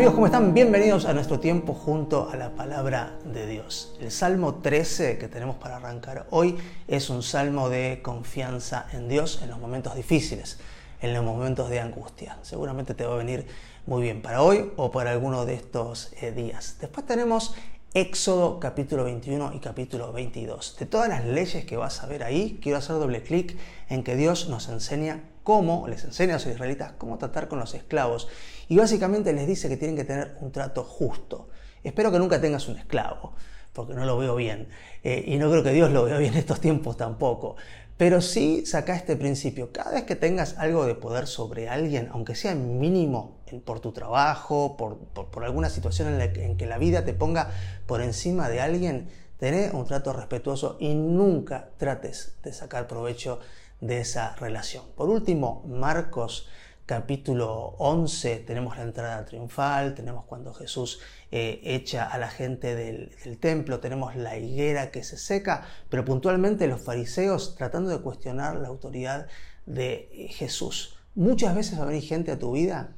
amigos? ¿Cómo están? Bienvenidos a nuestro tiempo junto a la palabra de Dios. El Salmo 13 que tenemos para arrancar hoy es un salmo de confianza en Dios en los momentos difíciles, en los momentos de angustia. Seguramente te va a venir muy bien para hoy o para alguno de estos eh, días. Después tenemos Éxodo capítulo 21 y capítulo 22. De todas las leyes que vas a ver ahí, quiero hacer doble clic en que Dios nos enseña cómo, les enseña a los israelitas cómo tratar con los esclavos y básicamente les dice que tienen que tener un trato justo. Espero que nunca tengas un esclavo, porque no lo veo bien eh, y no creo que Dios lo vea bien en estos tiempos tampoco. Pero sí saca este principio. Cada vez que tengas algo de poder sobre alguien, aunque sea mínimo por tu trabajo, por, alguna situación en, en, que la vida te ponga por encima de alguien, tené un trato respetuoso y nunca trates de sacar provecho de esa relación. Por último, Marcos capítulo 11 tenemos la entrada triunfal, tenemos cuando Jesús eh, echa a la gente del, templo, tenemos la higuera que se seca, pero puntualmente los fariseos tratando de cuestionar la autoridad de Jesús. Muchas veces va a venir gente a tu vida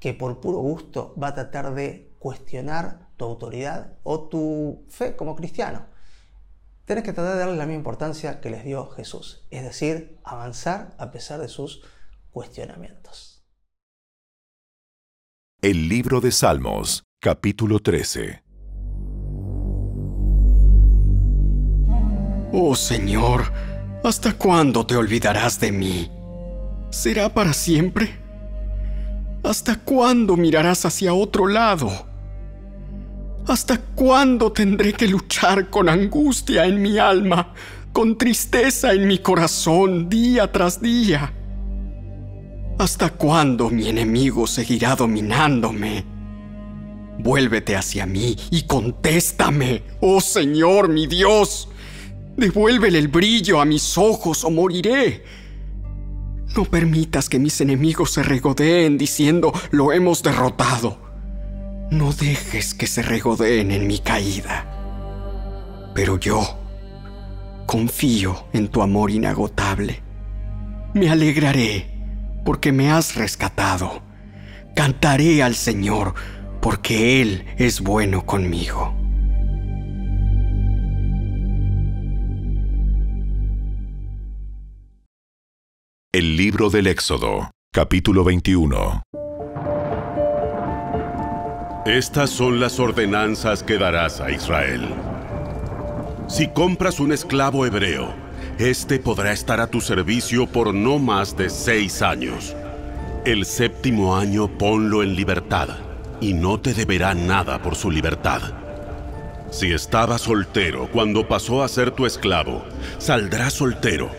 que por puro gusto va a tratar de cuestionar tu autoridad o tu fe como cristiano. Tienes que tratar de darle la misma importancia que les dio Jesús, es decir, avanzar a pesar de sus cuestionamientos. El libro de Salmos, capítulo 13. Oh Señor, ¿hasta cuándo te olvidarás de mí? ¿Será para siempre? ¿Hasta cuándo mirarás hacia otro lado? ¿Hasta cuándo tendré que luchar con angustia en mi alma, con tristeza en mi corazón día tras día? ¿Hasta cuándo mi enemigo seguirá dominándome? Vuélvete hacia mí y contéstame, oh Señor mi Dios. Devuélvele el brillo a mis ojos o moriré. No permitas que mis enemigos se regodeen diciendo lo hemos derrotado. No dejes que se regodeen en mi caída. Pero yo confío en tu amor inagotable. Me alegraré porque me has rescatado. Cantaré al Señor, porque Él es bueno conmigo. El libro del Éxodo, capítulo 21. Estas son las ordenanzas que darás a Israel. Si compras un esclavo hebreo, este podrá estar a tu servicio por no más de seis años. El séptimo año ponlo en libertad, y no te deberá nada por su libertad. Si estaba soltero cuando pasó a ser tu esclavo, saldrá soltero.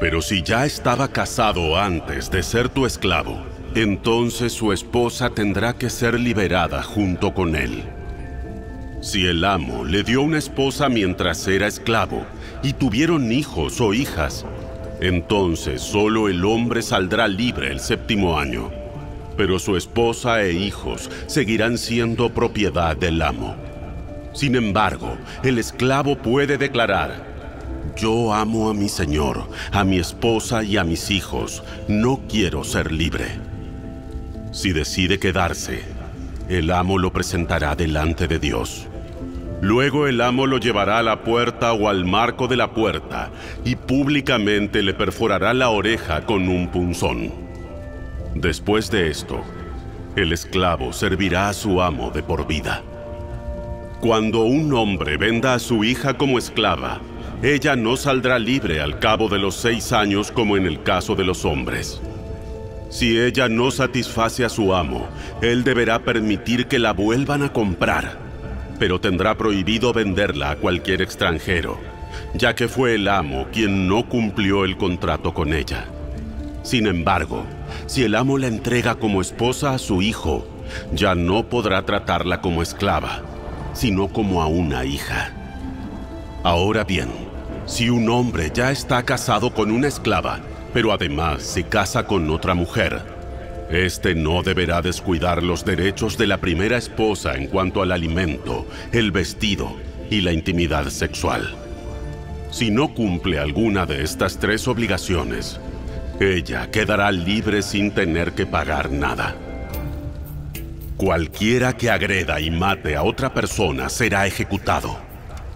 Pero si ya estaba casado antes de ser tu esclavo, entonces su esposa tendrá que ser liberada junto con él. Si el amo le dio una esposa mientras era esclavo y tuvieron hijos o hijas, entonces solo el hombre saldrá libre el séptimo año, pero su esposa e hijos seguirán siendo propiedad del amo. Sin embargo, el esclavo puede declarar, yo amo a mi señor, a mi esposa y a mis hijos, no quiero ser libre. Si decide quedarse, el amo lo presentará delante de Dios. Luego el amo lo llevará a la puerta o al marco de la puerta y públicamente le perforará la oreja con un punzón. Después de esto, el esclavo servirá a su amo de por vida. Cuando un hombre venda a su hija como esclava, ella no saldrá libre al cabo de los seis años como en el caso de los hombres. Si ella no satisface a su amo, él deberá permitir que la vuelvan a comprar pero tendrá prohibido venderla a cualquier extranjero, ya que fue el amo quien no cumplió el contrato con ella. Sin embargo, si el amo la entrega como esposa a su hijo, ya no podrá tratarla como esclava, sino como a una hija. Ahora bien, si un hombre ya está casado con una esclava, pero además se casa con otra mujer, este no deberá descuidar los derechos de la primera esposa en cuanto al alimento, el vestido y la intimidad sexual. Si no cumple alguna de estas tres obligaciones, ella quedará libre sin tener que pagar nada. Cualquiera que agreda y mate a otra persona será ejecutado.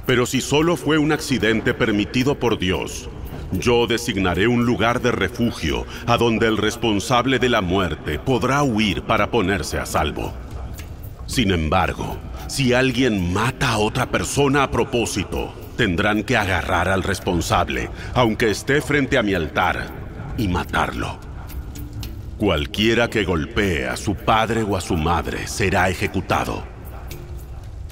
Pero si solo fue un accidente permitido por Dios, yo designaré un lugar de refugio a donde el responsable de la muerte podrá huir para ponerse a salvo. Sin embargo, si alguien mata a otra persona a propósito, tendrán que agarrar al responsable, aunque esté frente a mi altar, y matarlo. Cualquiera que golpee a su padre o a su madre será ejecutado.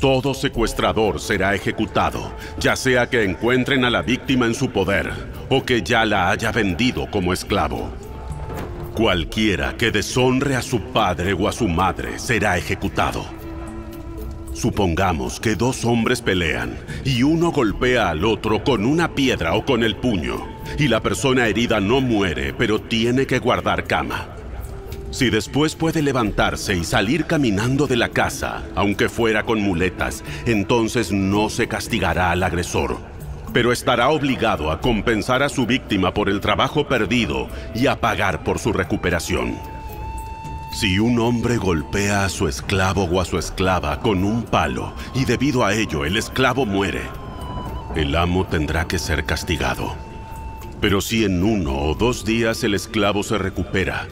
Todo secuestrador será ejecutado, ya sea que encuentren a la víctima en su poder o que ya la haya vendido como esclavo. Cualquiera que deshonre a su padre o a su madre será ejecutado. Supongamos que dos hombres pelean y uno golpea al otro con una piedra o con el puño, y la persona herida no muere, pero tiene que guardar cama. Si después puede levantarse y salir caminando de la casa, aunque fuera con muletas, entonces no se castigará al agresor, pero estará obligado a compensar a su víctima por el trabajo perdido y a pagar por su recuperación. Si un hombre golpea a su esclavo o a su esclava con un palo y debido a ello el esclavo muere, el amo tendrá que ser castigado. Pero si en uno o dos días el esclavo se recupera,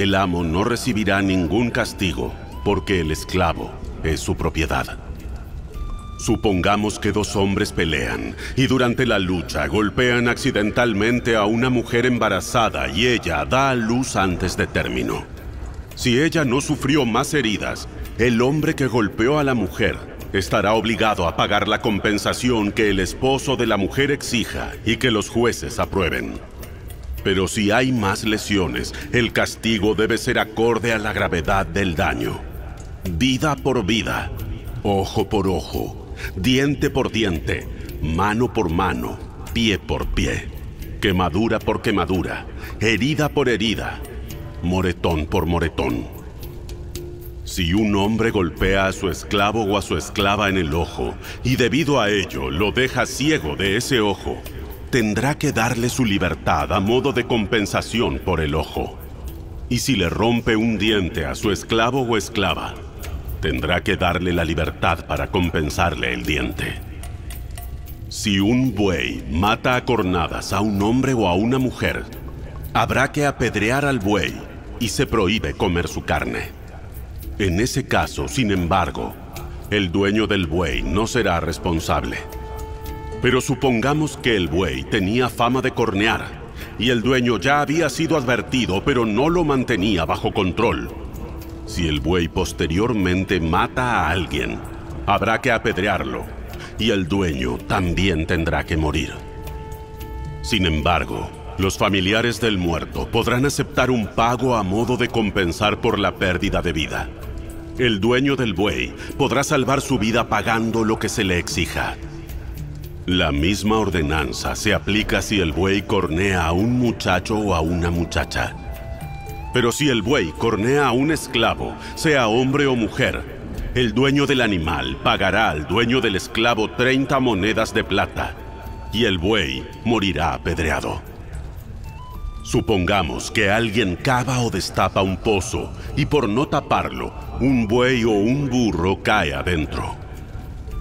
el amo no recibirá ningún castigo porque el esclavo es su propiedad. Supongamos que dos hombres pelean y durante la lucha golpean accidentalmente a una mujer embarazada y ella da a luz antes de término. Si ella no sufrió más heridas, el hombre que golpeó a la mujer estará obligado a pagar la compensación que el esposo de la mujer exija y que los jueces aprueben. Pero si hay más lesiones, el castigo debe ser acorde a la gravedad del daño. Vida por vida, ojo por ojo, diente por diente, mano por mano, pie por pie, quemadura por quemadura, herida por herida, moretón por moretón. Si un hombre golpea a su esclavo o a su esclava en el ojo y debido a ello lo deja ciego de ese ojo, tendrá que darle su libertad a modo de compensación por el ojo. Y si le rompe un diente a su esclavo o esclava, tendrá que darle la libertad para compensarle el diente. Si un buey mata a cornadas a un hombre o a una mujer, habrá que apedrear al buey y se prohíbe comer su carne. En ese caso, sin embargo, el dueño del buey no será responsable. Pero supongamos que el buey tenía fama de cornear y el dueño ya había sido advertido pero no lo mantenía bajo control. Si el buey posteriormente mata a alguien, habrá que apedrearlo y el dueño también tendrá que morir. Sin embargo, los familiares del muerto podrán aceptar un pago a modo de compensar por la pérdida de vida. El dueño del buey podrá salvar su vida pagando lo que se le exija. La misma ordenanza se aplica si el buey cornea a un muchacho o a una muchacha. Pero si el buey cornea a un esclavo, sea hombre o mujer, el dueño del animal pagará al dueño del esclavo 30 monedas de plata y el buey morirá apedreado. Supongamos que alguien cava o destapa un pozo y por no taparlo, un buey o un burro cae adentro.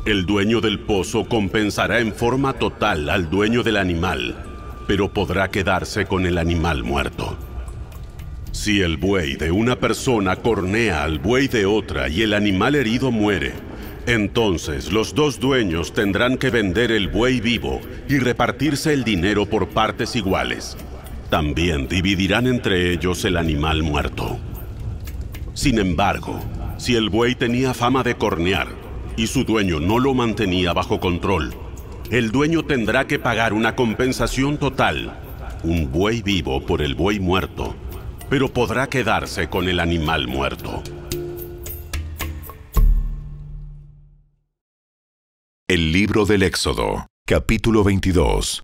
El dueño del pozo compensará en forma total al dueño del animal, pero podrá quedarse con el animal muerto. Si el buey de una persona cornea al buey de otra y el animal herido muere, entonces los dos dueños tendrán que vender el buey vivo y repartirse el dinero por partes iguales. También dividirán entre ellos el animal muerto. Sin embargo, si el buey tenía fama de cornear, y su dueño no lo mantenía bajo control, el dueño tendrá que pagar una compensación total, un buey vivo por el buey muerto, pero podrá quedarse con el animal muerto. El libro del Éxodo, capítulo 22.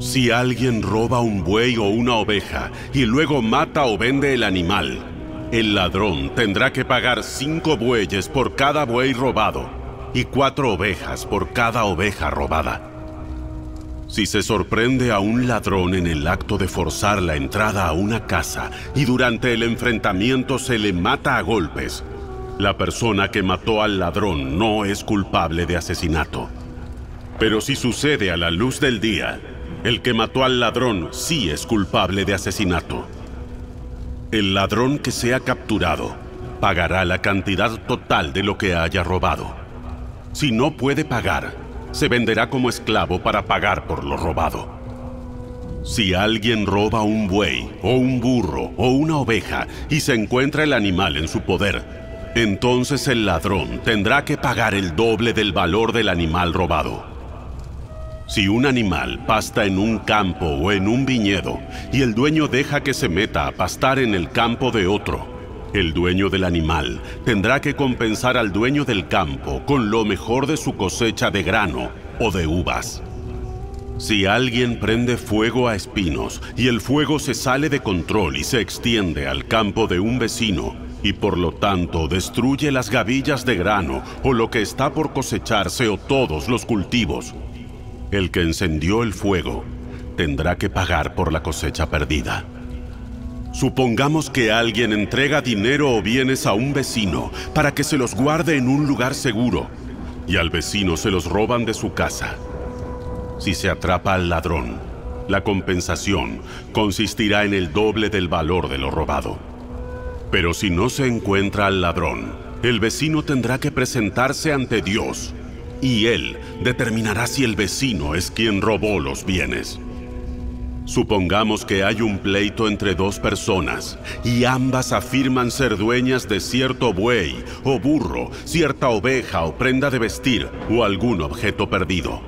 Si alguien roba un buey o una oveja y luego mata o vende el animal, el ladrón tendrá que pagar cinco bueyes por cada buey robado y cuatro ovejas por cada oveja robada. Si se sorprende a un ladrón en el acto de forzar la entrada a una casa y durante el enfrentamiento se le mata a golpes, la persona que mató al ladrón no es culpable de asesinato. Pero si sucede a la luz del día, el que mató al ladrón sí es culpable de asesinato. El ladrón que sea capturado pagará la cantidad total de lo que haya robado. Si no puede pagar, se venderá como esclavo para pagar por lo robado. Si alguien roba un buey, o un burro, o una oveja, y se encuentra el animal en su poder, entonces el ladrón tendrá que pagar el doble del valor del animal robado. Si un animal pasta en un campo o en un viñedo, y el dueño deja que se meta a pastar en el campo de otro, el dueño del animal tendrá que compensar al dueño del campo con lo mejor de su cosecha de grano o de uvas. Si alguien prende fuego a espinos y el fuego se sale de control y se extiende al campo de un vecino, y por lo tanto destruye las gavillas de grano o lo que está por cosecharse o todos los cultivos, el que encendió el fuego tendrá que pagar por la cosecha perdida. Supongamos que alguien entrega dinero o bienes a un vecino para que se los guarde en un lugar seguro y al vecino se los roban de su casa. Si se atrapa al ladrón, la compensación consistirá en el doble del valor de lo robado. Pero si no se encuentra al ladrón, el vecino tendrá que presentarse ante Dios y él determinará si el vecino es quien robó los bienes. Supongamos que hay un pleito entre dos personas y ambas afirman ser dueñas de cierto buey o burro, cierta oveja o prenda de vestir o algún objeto perdido.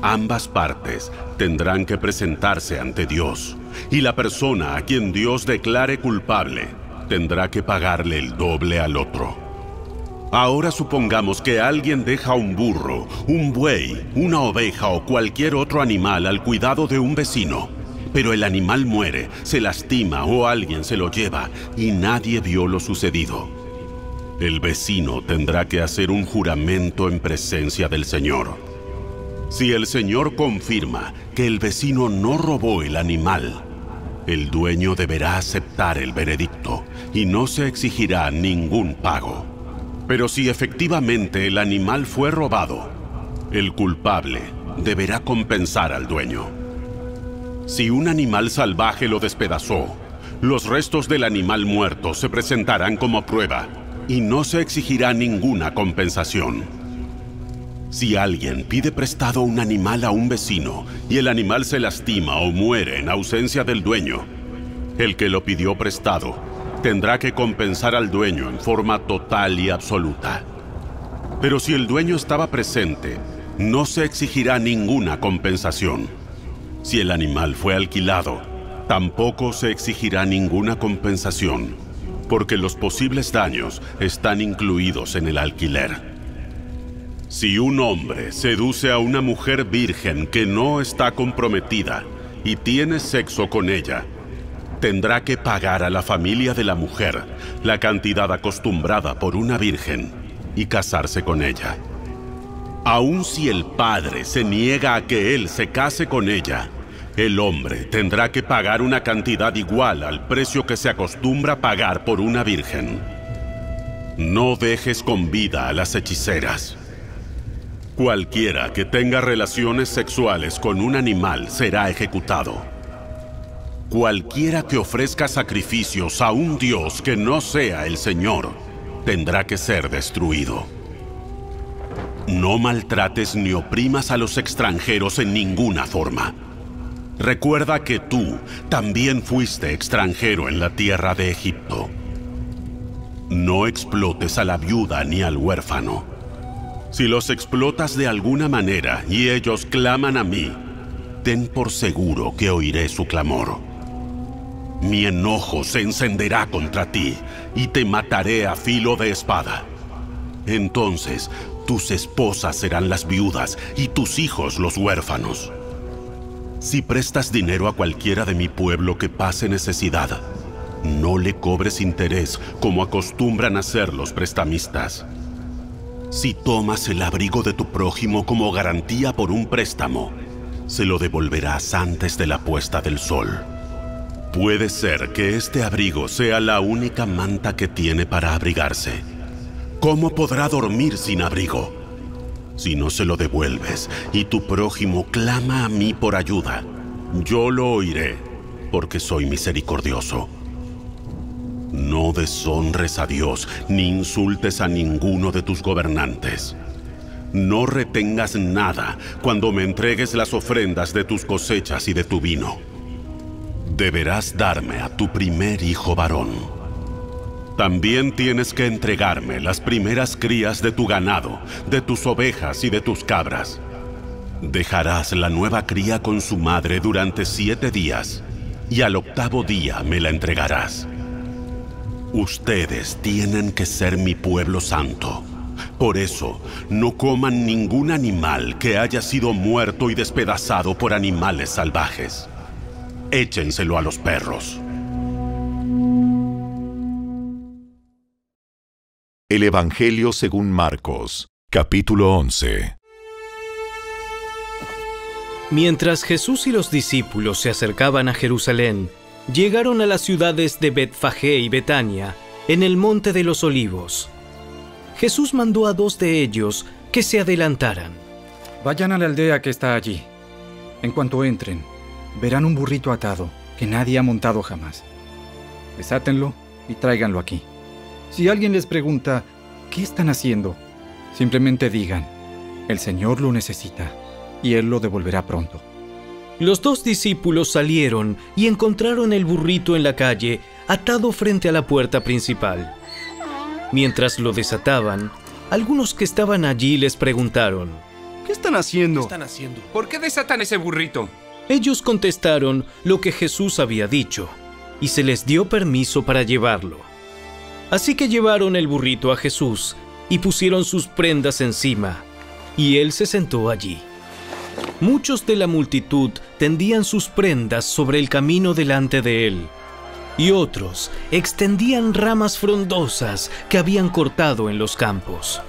Ambas partes tendrán que presentarse ante Dios y la persona a quien Dios declare culpable tendrá que pagarle el doble al otro. Ahora supongamos que alguien deja un burro, un buey, una oveja o cualquier otro animal al cuidado de un vecino, pero el animal muere, se lastima o alguien se lo lleva y nadie vio lo sucedido. El vecino tendrá que hacer un juramento en presencia del Señor. Si el Señor confirma que el vecino no robó el animal, el dueño deberá aceptar el veredicto y no se exigirá ningún pago. Pero si efectivamente el animal fue robado, el culpable deberá compensar al dueño. Si un animal salvaje lo despedazó, los restos del animal muerto se presentarán como prueba y no se exigirá ninguna compensación. Si alguien pide prestado un animal a un vecino y el animal se lastima o muere en ausencia del dueño, el que lo pidió prestado tendrá que compensar al dueño en forma total y absoluta. Pero si el dueño estaba presente, no se exigirá ninguna compensación. Si el animal fue alquilado, tampoco se exigirá ninguna compensación, porque los posibles daños están incluidos en el alquiler. Si un hombre seduce a una mujer virgen que no está comprometida y tiene sexo con ella, tendrá que pagar a la familia de la mujer la cantidad acostumbrada por una virgen y casarse con ella. Aun si el padre se niega a que él se case con ella, el hombre tendrá que pagar una cantidad igual al precio que se acostumbra pagar por una virgen. No dejes con vida a las hechiceras. Cualquiera que tenga relaciones sexuales con un animal será ejecutado. Cualquiera que ofrezca sacrificios a un Dios que no sea el Señor, tendrá que ser destruido. No maltrates ni oprimas a los extranjeros en ninguna forma. Recuerda que tú también fuiste extranjero en la tierra de Egipto. No explotes a la viuda ni al huérfano. Si los explotas de alguna manera y ellos claman a mí, ten por seguro que oiré su clamor. Mi enojo se encenderá contra ti y te mataré a filo de espada. Entonces tus esposas serán las viudas y tus hijos los huérfanos. Si prestas dinero a cualquiera de mi pueblo que pase necesidad, no le cobres interés como acostumbran hacer los prestamistas. Si tomas el abrigo de tu prójimo como garantía por un préstamo, se lo devolverás antes de la puesta del sol. Puede ser que este abrigo sea la única manta que tiene para abrigarse. ¿Cómo podrá dormir sin abrigo? Si no se lo devuelves y tu prójimo clama a mí por ayuda, yo lo oiré, porque soy misericordioso. No deshonres a Dios ni insultes a ninguno de tus gobernantes. No retengas nada cuando me entregues las ofrendas de tus cosechas y de tu vino. Deberás darme a tu primer hijo varón. También tienes que entregarme las primeras crías de tu ganado, de tus ovejas y de tus cabras. Dejarás la nueva cría con su madre durante siete días, y al octavo día me la entregarás. Ustedes tienen que ser mi pueblo santo. Por eso, no coman ningún animal que haya sido muerto y despedazado por animales salvajes. Échenselo a los perros. El Evangelio según Marcos, capítulo 11. Mientras Jesús y los discípulos se acercaban a Jerusalén, llegaron a las ciudades de Betfagé y Betania, en el monte de los olivos. Jesús mandó a dos de ellos que se adelantaran. Vayan a la aldea que está allí. En cuanto entren, verán un burrito atado que nadie ha montado jamás. Desátenlo y tráiganlo aquí. Si alguien les pregunta, ¿qué están haciendo? Simplemente digan, el Señor lo necesita y Él lo devolverá pronto. Los dos discípulos salieron y encontraron el burrito en la calle, atado frente a la puerta principal. Mientras lo desataban, algunos que estaban allí les preguntaron, ¿Qué están haciendo? ¿Qué están haciendo? ¿Por qué desatan ese burrito? Ellos contestaron lo que Jesús había dicho, y se les dio permiso para llevarlo. Así que llevaron el burrito a Jesús y pusieron sus prendas encima, y él se sentó allí. Muchos de la multitud tendían sus prendas sobre el camino delante de él, y otros extendían ramas frondosas que habían cortado en los campos.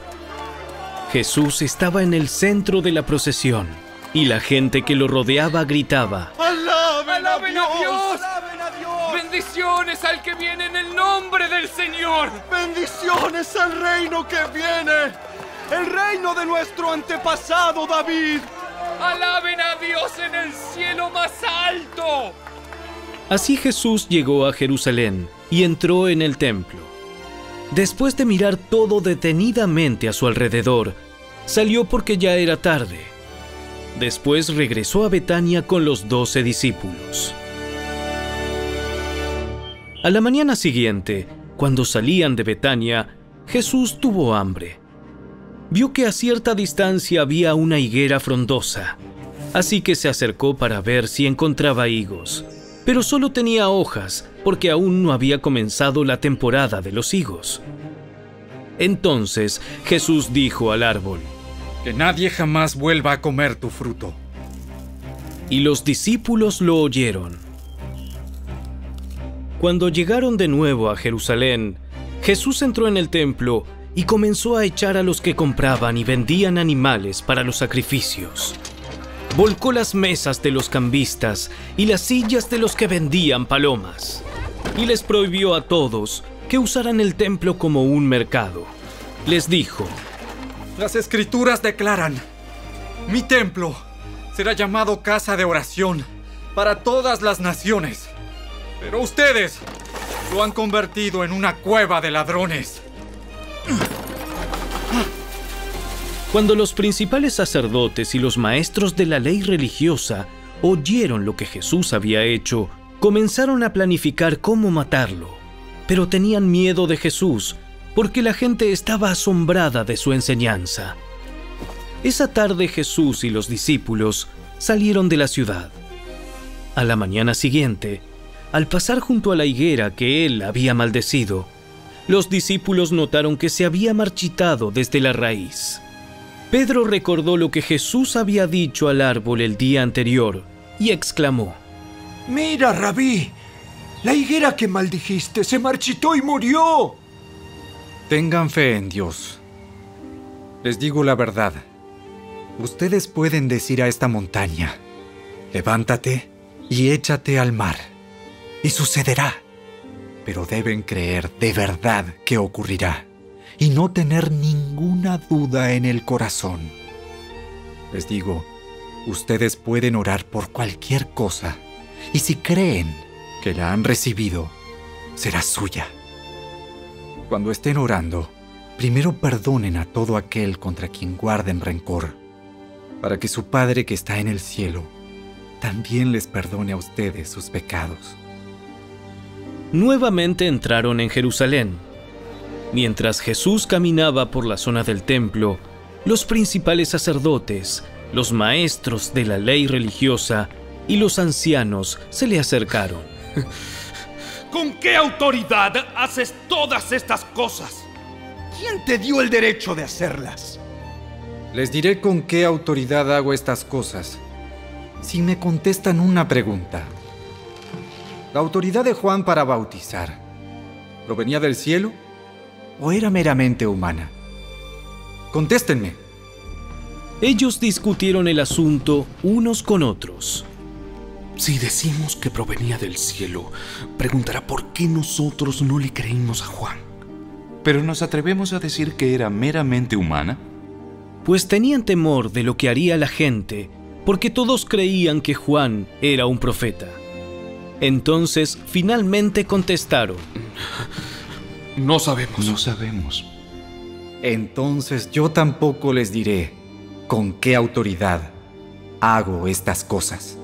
Jesús estaba en el centro de la procesión, y la gente que lo rodeaba gritaba, ¡Alaben, ¡Alaben a Dios! ¡Alaben a Dios! ¡Bendiciones al que viene en el nombre del Señor! ¡Bendiciones al reino que viene! ¡El reino de nuestro antepasado David! ¡Alaben a Dios en el cielo más alto! Así Jesús llegó a Jerusalén y entró en el templo. Después de mirar todo detenidamente a su alrededor, salió porque ya era tarde. Después regresó a Betania con los doce discípulos. A la mañana siguiente, cuando salían de Betania, Jesús tuvo hambre. Vio que a cierta distancia había una higuera frondosa, así que se acercó para ver si encontraba higos, pero solo tenía hojas porque aún no había comenzado la temporada de los higos. Entonces Jesús dijo al árbol, Que nadie jamás vuelva a comer tu fruto. y los discípulos lo oyeron. Cuando llegaron de nuevo a Jerusalén, Jesús entró en el templo y comenzó a echar a los que compraban y vendían animales para los sacrificios. Volcó las mesas de los cambistas y las sillas de los que vendían palomas, y les prohibió a todos que usaran el templo como un mercado. Les dijo, Las escrituras declaran, mi templo será llamado casa de oración para todas las naciones. Pero ustedes lo han convertido en una cueva de ladrones. Cuando los principales sacerdotes y los maestros de la ley religiosa oyeron lo que Jesús había hecho, comenzaron a planificar cómo matarlo. Pero tenían miedo de Jesús porque la gente estaba asombrada de su enseñanza. Esa tarde Jesús y los discípulos salieron de la ciudad. A la mañana siguiente, al pasar junto a la higuera que él había maldecido, los discípulos notaron que se había marchitado desde la raíz. Pedro recordó lo que Jesús había dicho al árbol el día anterior y exclamó, Mira, rabí, la higuera que maldijiste se marchitó y murió. Tengan fe en Dios. Les digo la verdad. Ustedes pueden decir a esta montaña, levántate y échate al mar, y sucederá. Pero deben creer de verdad que ocurrirá, y no tener ninguna duda en el corazón. Les digo, ustedes pueden orar por cualquier cosa, y si creen que la han recibido, será suya. Cuando estén orando, primero perdonen a todo aquel contra quien guarden rencor, para que su Padre que está en el cielo también les perdone a ustedes sus pecados. Nuevamente entraron en Jerusalén. Mientras Jesús caminaba por la zona del templo, los principales sacerdotes, los maestros de la ley religiosa y los ancianos se le acercaron. ¿Con qué autoridad haces todas estas cosas? ¿Quién te dio el derecho de hacerlas? Les diré con qué autoridad hago estas cosas si me contestan una pregunta. ¿La autoridad de Juan para bautizar provenía del cielo o era meramente humana? Contéstenme. Ellos discutieron el asunto unos con otros. Si decimos que provenía del cielo, preguntará por qué nosotros no le creímos a Juan. Pero nos atrevemos a decir que era meramente humana. Pues tenían temor de lo que haría la gente, porque todos creían que Juan era un profeta. Entonces finalmente contestaron. No sabemos. No sabemos. Entonces yo tampoco les diré con qué autoridad hago estas cosas.